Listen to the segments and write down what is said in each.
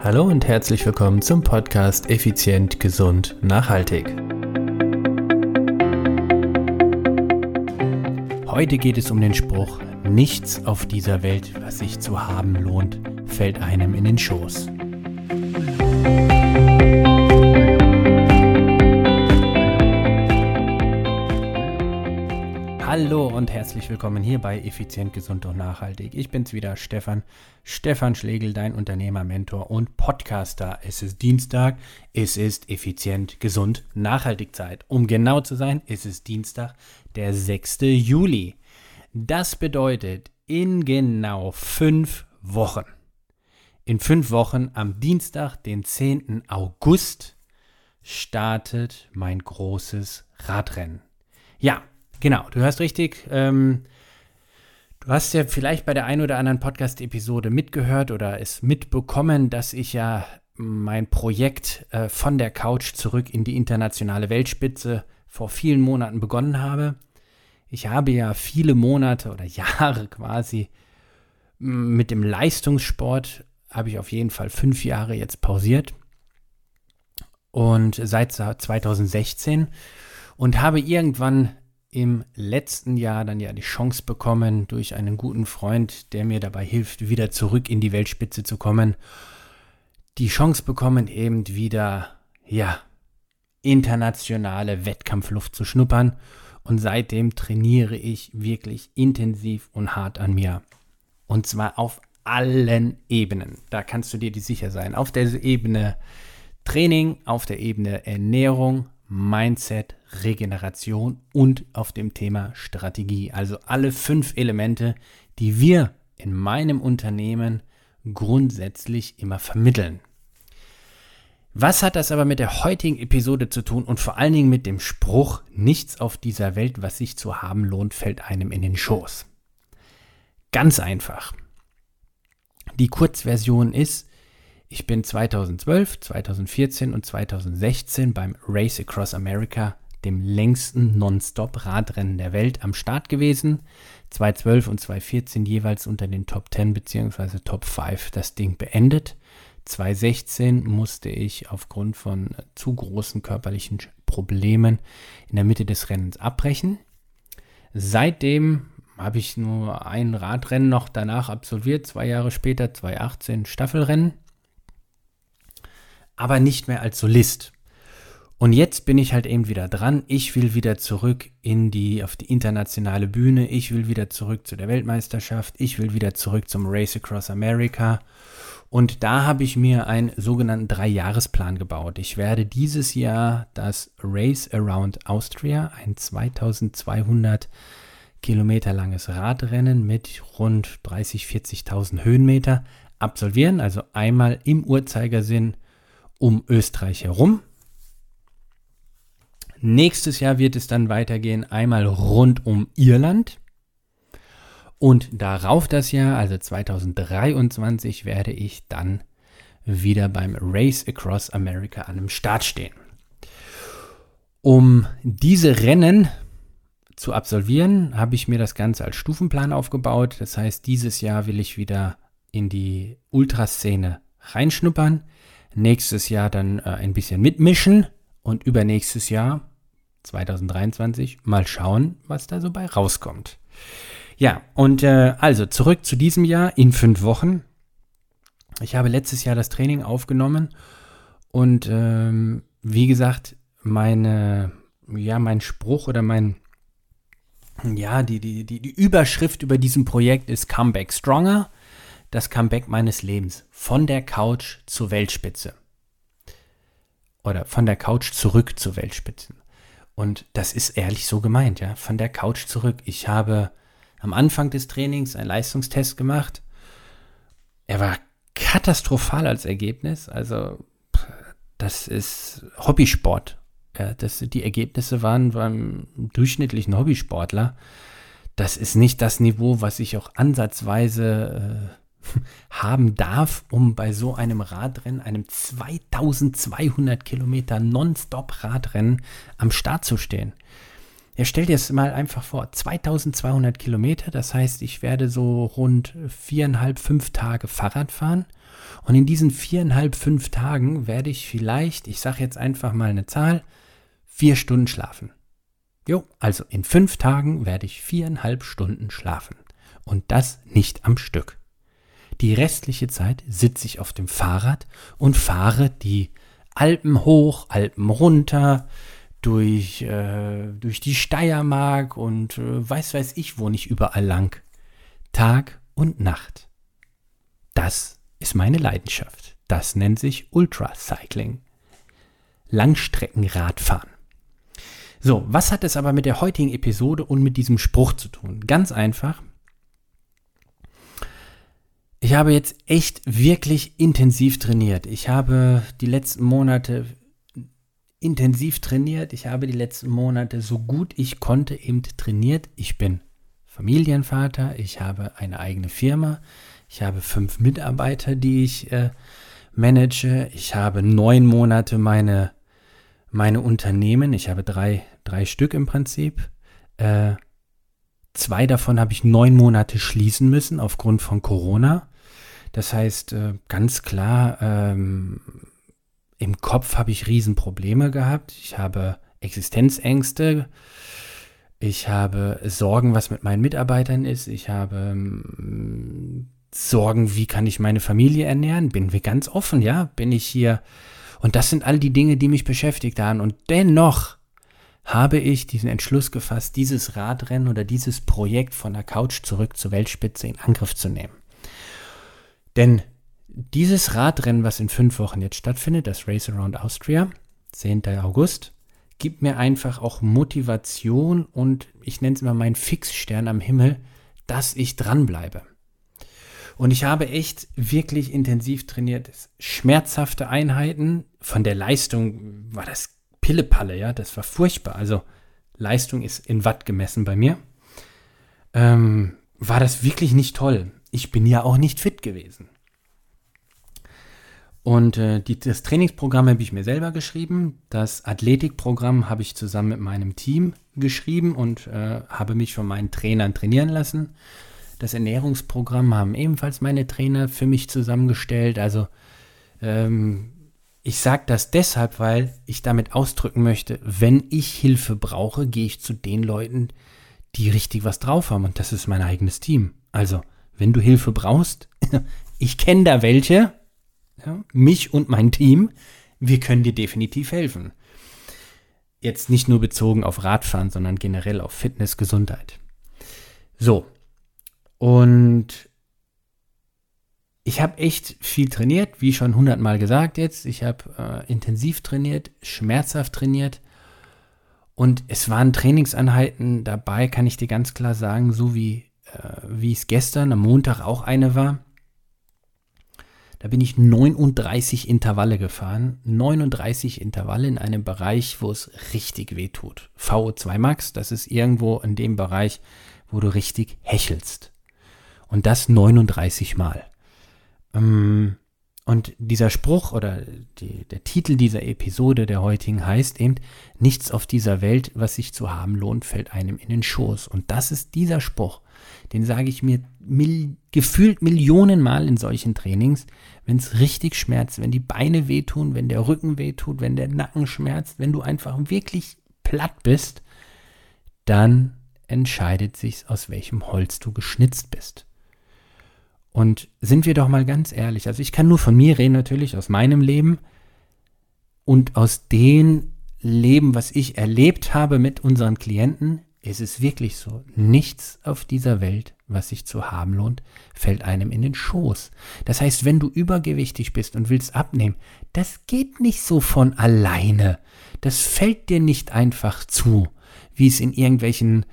Hallo und herzlich willkommen zum Podcast Effizient, Gesund, Nachhaltig. Heute geht es um den Spruch, nichts auf dieser Welt, was sich zu haben lohnt, fällt einem in den Schoß. Und herzlich willkommen hier bei Effizient, Gesund und Nachhaltig. Ich bin's wieder, Stefan. Stefan Schlegel, dein Unternehmer, Mentor und Podcaster. Es ist Dienstag, es ist Effizient, Gesund, Nachhaltig Zeit. Um genau zu sein, es ist Dienstag, der 6. Juli. Das bedeutet, in genau fünf Wochen, in fünf Wochen am Dienstag, den 10. August, startet mein großes Radrennen. Ja, Genau, du hörst richtig. Ähm, du hast ja vielleicht bei der einen oder anderen Podcast-Episode mitgehört oder es mitbekommen, dass ich ja mein Projekt äh, von der Couch zurück in die internationale Weltspitze vor vielen Monaten begonnen habe. Ich habe ja viele Monate oder Jahre quasi mit dem Leistungssport, habe ich auf jeden Fall fünf Jahre jetzt pausiert. Und seit 2016 und habe irgendwann im letzten Jahr dann ja die Chance bekommen, durch einen guten Freund, der mir dabei hilft, wieder zurück in die Weltspitze zu kommen, die Chance bekommen, eben wieder, ja, internationale Wettkampfluft zu schnuppern. Und seitdem trainiere ich wirklich intensiv und hart an mir. Und zwar auf allen Ebenen. Da kannst du dir die sicher sein. Auf der Ebene Training, auf der Ebene Ernährung, Mindset, Regeneration und auf dem Thema Strategie. Also alle fünf Elemente, die wir in meinem Unternehmen grundsätzlich immer vermitteln. Was hat das aber mit der heutigen Episode zu tun und vor allen Dingen mit dem Spruch, nichts auf dieser Welt, was sich zu haben lohnt, fällt einem in den Schoß? Ganz einfach. Die Kurzversion ist, ich bin 2012, 2014 und 2016 beim Race Across America, dem längsten Non-Stop-Radrennen der Welt, am Start gewesen. 2012 und 2014 jeweils unter den Top 10 bzw. Top 5 das Ding beendet. 2016 musste ich aufgrund von zu großen körperlichen Problemen in der Mitte des Rennens abbrechen. Seitdem habe ich nur ein Radrennen noch danach absolviert, zwei Jahre später, 2018 Staffelrennen aber nicht mehr als Solist. Und jetzt bin ich halt eben wieder dran. Ich will wieder zurück in die, auf die internationale Bühne. Ich will wieder zurück zu der Weltmeisterschaft. Ich will wieder zurück zum Race Across America. Und da habe ich mir einen sogenannten Dreijahresplan gebaut. Ich werde dieses Jahr das Race Around Austria, ein 2200 Kilometer langes Radrennen mit rund 30, 40.000 Höhenmeter absolvieren. Also einmal im Uhrzeigersinn um Österreich herum. Nächstes Jahr wird es dann weitergehen, einmal rund um Irland. Und darauf das Jahr, also 2023, werde ich dann wieder beim Race Across America an dem Start stehen. Um diese Rennen zu absolvieren, habe ich mir das Ganze als Stufenplan aufgebaut. Das heißt, dieses Jahr will ich wieder in die Ultraszene reinschnuppern nächstes Jahr dann äh, ein bisschen mitmischen und übernächstes Jahr, 2023, mal schauen, was da so bei rauskommt. Ja, und äh, also zurück zu diesem Jahr in fünf Wochen. Ich habe letztes Jahr das Training aufgenommen und ähm, wie gesagt, meine, ja, mein Spruch oder mein, ja, die, die, die, die Überschrift über diesem Projekt ist Comeback Stronger das Comeback meines Lebens. Von der Couch zur Weltspitze. Oder von der Couch zurück zur Weltspitze. Und das ist ehrlich so gemeint, ja. Von der Couch zurück. Ich habe am Anfang des Trainings einen Leistungstest gemacht. Er war katastrophal als Ergebnis. Also, das ist Hobbysport. Ja, das, die Ergebnisse waren beim durchschnittlichen Hobbysportler. Das ist nicht das Niveau, was ich auch ansatzweise äh, haben darf, um bei so einem Radrennen, einem 2200 Kilometer Non-Stop-Radrennen am Start zu stehen. Ja, stell dir das mal einfach vor, 2200 Kilometer, das heißt, ich werde so rund viereinhalb, fünf Tage Fahrrad fahren Und in diesen viereinhalb, fünf Tagen werde ich vielleicht, ich sage jetzt einfach mal eine Zahl, vier Stunden schlafen. Jo, also in fünf Tagen werde ich viereinhalb Stunden schlafen. Und das nicht am Stück. Die restliche Zeit sitze ich auf dem Fahrrad und fahre die Alpen hoch, Alpen runter, durch, äh, durch die Steiermark und äh, weiß weiß ich wo nicht überall lang. Tag und Nacht. Das ist meine Leidenschaft. Das nennt sich Ultracycling. Langstreckenradfahren. So, was hat es aber mit der heutigen Episode und mit diesem Spruch zu tun? Ganz einfach. Ich habe jetzt echt wirklich intensiv trainiert. Ich habe die letzten Monate intensiv trainiert. Ich habe die letzten Monate so gut ich konnte eben trainiert. Ich bin Familienvater, ich habe eine eigene Firma, ich habe fünf Mitarbeiter, die ich äh, manage. Ich habe neun Monate meine, meine Unternehmen. Ich habe drei, drei Stück im Prinzip. Äh, zwei davon habe ich neun Monate schließen müssen aufgrund von Corona. Das heißt, äh, ganz klar, ähm, im Kopf habe ich Riesenprobleme gehabt. Ich habe Existenzängste. Ich habe Sorgen, was mit meinen Mitarbeitern ist. Ich habe ähm, Sorgen, wie kann ich meine Familie ernähren? Bin wir ganz offen, ja? Bin ich hier? Und das sind all die Dinge, die mich beschäftigt haben. Und dennoch habe ich diesen Entschluss gefasst, dieses Radrennen oder dieses Projekt von der Couch zurück zur Weltspitze in Angriff zu nehmen. Denn dieses Radrennen, was in fünf Wochen jetzt stattfindet, das Race Around Austria, 10. August, gibt mir einfach auch Motivation und ich nenne es immer meinen Fixstern am Himmel, dass ich dranbleibe. Und ich habe echt wirklich intensiv trainiert. Schmerzhafte Einheiten. Von der Leistung war das Pillepalle, ja. Das war furchtbar. Also Leistung ist in Watt gemessen bei mir. Ähm, war das wirklich nicht toll. Ich bin ja auch nicht fit gewesen. Und äh, die, das Trainingsprogramm habe ich mir selber geschrieben. Das Athletikprogramm habe ich zusammen mit meinem Team geschrieben und äh, habe mich von meinen Trainern trainieren lassen. Das Ernährungsprogramm haben ebenfalls meine Trainer für mich zusammengestellt. Also ähm, ich sage das deshalb, weil ich damit ausdrücken möchte, wenn ich Hilfe brauche, gehe ich zu den Leuten, die richtig was drauf haben. Und das ist mein eigenes Team. Also, wenn du Hilfe brauchst, ich kenne da welche, ja, mich und mein Team, wir können dir definitiv helfen. Jetzt nicht nur bezogen auf Radfahren, sondern generell auf Fitness, Gesundheit. So. Und ich habe echt viel trainiert, wie schon hundertmal gesagt jetzt. Ich habe äh, intensiv trainiert, schmerzhaft trainiert. Und es waren Trainingseinheiten dabei, kann ich dir ganz klar sagen, so wie, äh, wie es gestern am Montag auch eine war. Da bin ich 39 Intervalle gefahren. 39 Intervalle in einem Bereich, wo es richtig weh tut. VO2 Max, das ist irgendwo in dem Bereich, wo du richtig hechelst. Und das 39 Mal. Ähm, und dieser Spruch oder die, der Titel dieser Episode der heutigen heißt eben, nichts auf dieser Welt, was sich zu haben lohnt, fällt einem in den Schoß. Und das ist dieser Spruch, den sage ich mir mil gefühlt Millionen Mal in solchen Trainings, wenn es richtig schmerzt, wenn die Beine wehtun, wenn der Rücken wehtut, wenn der Nacken schmerzt, wenn du einfach wirklich platt bist, dann entscheidet sich, aus welchem Holz du geschnitzt bist. Und sind wir doch mal ganz ehrlich, also ich kann nur von mir reden natürlich, aus meinem Leben und aus dem Leben, was ich erlebt habe mit unseren Klienten, ist es wirklich so, nichts auf dieser Welt, was sich zu haben lohnt, fällt einem in den Schoß. Das heißt, wenn du übergewichtig bist und willst abnehmen, das geht nicht so von alleine. Das fällt dir nicht einfach zu, wie es in irgendwelchen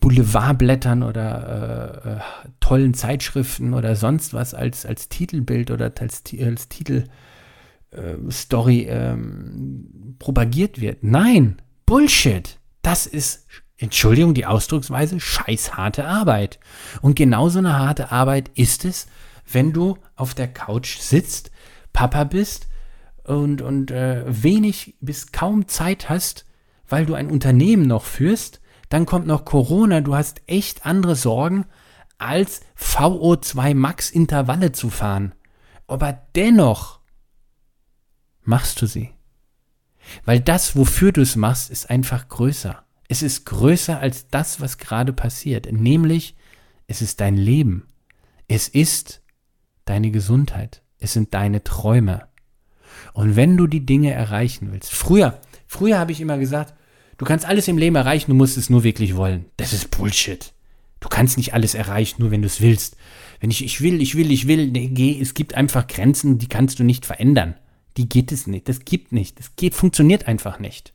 Boulevardblättern oder äh, äh, tollen Zeitschriften oder sonst was als, als Titelbild oder als, als Titelstory äh, ähm, propagiert wird. Nein, Bullshit. Das ist, Entschuldigung, die Ausdrucksweise, scheißharte Arbeit. Und genauso eine harte Arbeit ist es, wenn du auf der Couch sitzt, Papa bist und, und äh, wenig bis kaum Zeit hast, weil du ein Unternehmen noch führst dann kommt noch Corona. Du hast echt andere Sorgen, als VO2 Max Intervalle zu fahren. Aber dennoch machst du sie. Weil das, wofür du es machst, ist einfach größer. Es ist größer als das, was gerade passiert. Nämlich, es ist dein Leben. Es ist deine Gesundheit. Es sind deine Träume. Und wenn du die Dinge erreichen willst, früher, früher habe ich immer gesagt, du kannst alles im Leben erreichen, du musst es nur wirklich wollen. Das ist Bullshit. Du kannst nicht alles erreichen, nur wenn du es willst. Wenn ich, ich will, ich will, ich will, nee, es gibt einfach Grenzen, die kannst du nicht verändern. Die geht es nicht. Das gibt nicht. Das geht, funktioniert einfach nicht.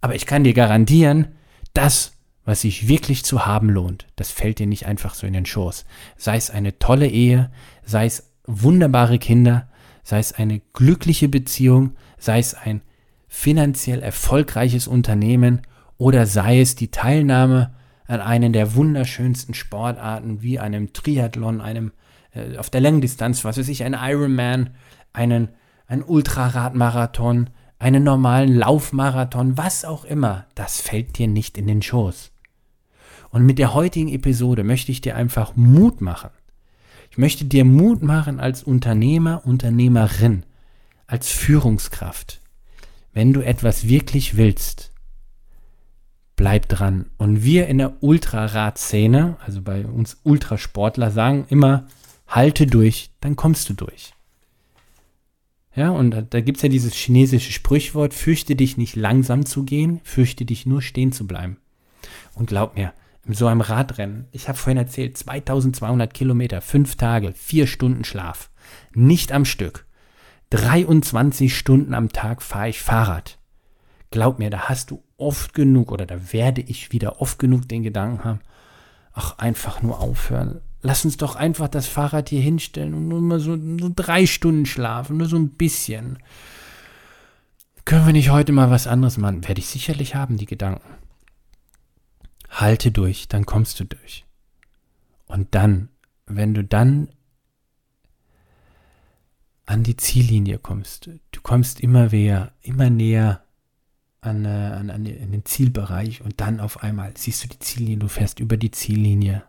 Aber ich kann dir garantieren, das, was sich wirklich zu haben lohnt, das fällt dir nicht einfach so in den Schoß. Sei es eine tolle Ehe, sei es wunderbare Kinder, sei es eine glückliche Beziehung, sei es ein finanziell erfolgreiches Unternehmen oder sei es die Teilnahme an einen der wunderschönsten Sportarten wie einem Triathlon, einem äh, auf der Langdistanz, was weiß ich, ein Ironman, einen, ein Ultraradmarathon, einen normalen Laufmarathon, was auch immer, das fällt dir nicht in den Schoß. Und mit der heutigen Episode möchte ich dir einfach Mut machen. Ich möchte dir Mut machen als Unternehmer, Unternehmerin, als Führungskraft. Wenn du etwas wirklich willst, bleib dran. Und wir in der Ultrarad-Szene, also bei uns Ultrasportler, sagen immer, halte durch, dann kommst du durch. Ja, und da, da gibt es ja dieses chinesische Sprichwort, fürchte dich nicht langsam zu gehen, fürchte dich nur stehen zu bleiben. Und glaub mir, in so einem Radrennen, ich habe vorhin erzählt, 2200 Kilometer, fünf Tage, vier Stunden Schlaf, nicht am Stück. 23 Stunden am Tag fahre ich Fahrrad. Glaub mir, da hast du oft genug oder da werde ich wieder oft genug den Gedanken haben, ach, einfach nur aufhören. Lass uns doch einfach das Fahrrad hier hinstellen und nur mal so, so drei Stunden schlafen, nur so ein bisschen. Können wir nicht heute mal was anderes machen? Werde ich sicherlich haben, die Gedanken. Halte durch, dann kommst du durch. Und dann, wenn du dann an die Ziellinie kommst, du kommst immer näher, immer näher an, äh, an, an den Zielbereich und dann auf einmal siehst du die Ziellinie, du fährst über die Ziellinie.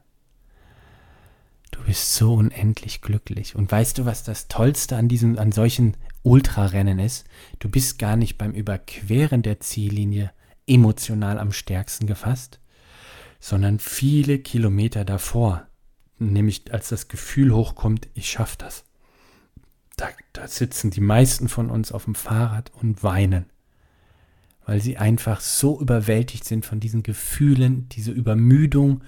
Du bist so unendlich glücklich. Und weißt du, was das Tollste an diesen, an solchen Ultrarennen ist? Du bist gar nicht beim Überqueren der Ziellinie emotional am stärksten gefasst, sondern viele Kilometer davor. Nämlich als das Gefühl hochkommt, ich schaffe das. Da, da sitzen die meisten von uns auf dem Fahrrad und weinen weil sie einfach so überwältigt sind von diesen Gefühlen, diese Übermüdung.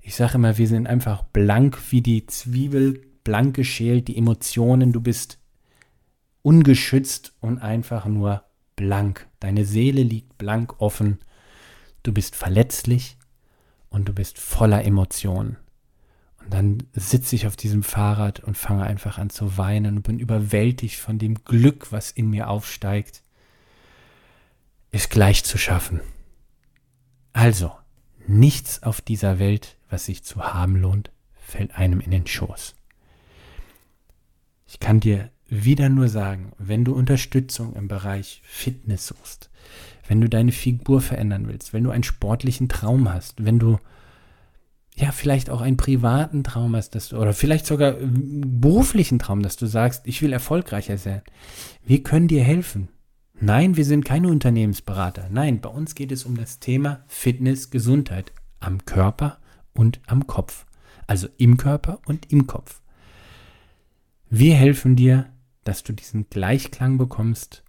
Ich sage immer, wir sind einfach blank wie die Zwiebel, blank geschält, die Emotionen, du bist ungeschützt und einfach nur blank. Deine Seele liegt blank offen, du bist verletzlich und du bist voller Emotionen. Und dann sitze ich auf diesem Fahrrad und fange einfach an zu weinen und bin überwältigt von dem Glück, was in mir aufsteigt ist gleich zu schaffen. Also, nichts auf dieser Welt, was sich zu haben lohnt, fällt einem in den Schoß. Ich kann dir wieder nur sagen, wenn du Unterstützung im Bereich Fitness suchst, wenn du deine Figur verändern willst, wenn du einen sportlichen Traum hast, wenn du ja vielleicht auch einen privaten Traum hast, dass du, oder vielleicht sogar beruflichen Traum, dass du sagst, ich will erfolgreicher sein. Wir können dir helfen. Nein, wir sind keine Unternehmensberater. Nein, bei uns geht es um das Thema Fitness, Gesundheit am Körper und am Kopf. Also im Körper und im Kopf. Wir helfen dir, dass du diesen Gleichklang bekommst.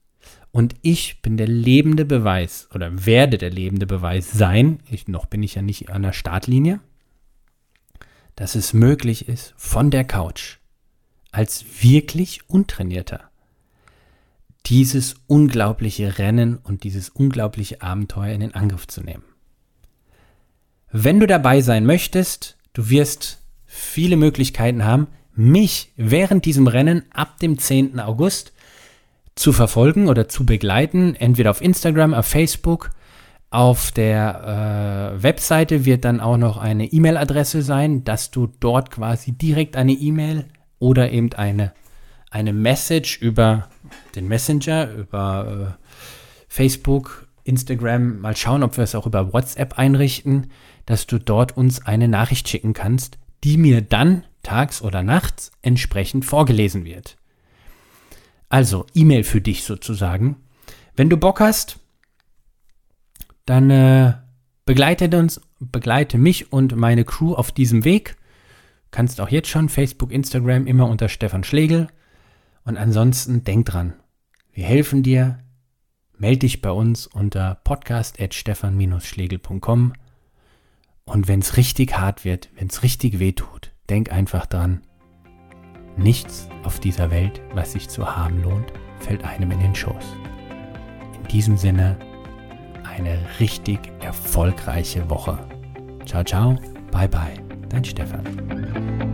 Und ich bin der lebende Beweis oder werde der lebende Beweis sein, ich, noch bin ich ja nicht an der Startlinie, dass es möglich ist, von der Couch als wirklich untrainierter dieses unglaubliche Rennen und dieses unglaubliche Abenteuer in den Angriff zu nehmen. Wenn du dabei sein möchtest, du wirst viele Möglichkeiten haben, mich während diesem Rennen ab dem 10. August zu verfolgen oder zu begleiten, entweder auf Instagram, auf Facebook, auf der äh, Webseite wird dann auch noch eine E-Mail-Adresse sein, dass du dort quasi direkt eine E-Mail oder eben eine eine Message über den Messenger, über äh, Facebook, Instagram, mal schauen, ob wir es auch über WhatsApp einrichten, dass du dort uns eine Nachricht schicken kannst, die mir dann tags oder nachts entsprechend vorgelesen wird. Also E-Mail für dich sozusagen. Wenn du Bock hast, dann äh, begleite uns, begleite mich und meine Crew auf diesem Weg. Kannst auch jetzt schon Facebook, Instagram immer unter Stefan Schlegel. Und ansonsten denk dran, wir helfen dir. Meld dich bei uns unter podcast.stefan-schlegel.com. Und wenn es richtig hart wird, wenn es richtig weh tut, denk einfach dran, nichts auf dieser Welt, was sich zu haben lohnt, fällt einem in den Schoß. In diesem Sinne, eine richtig erfolgreiche Woche. Ciao, ciao, bye bye, dein Stefan.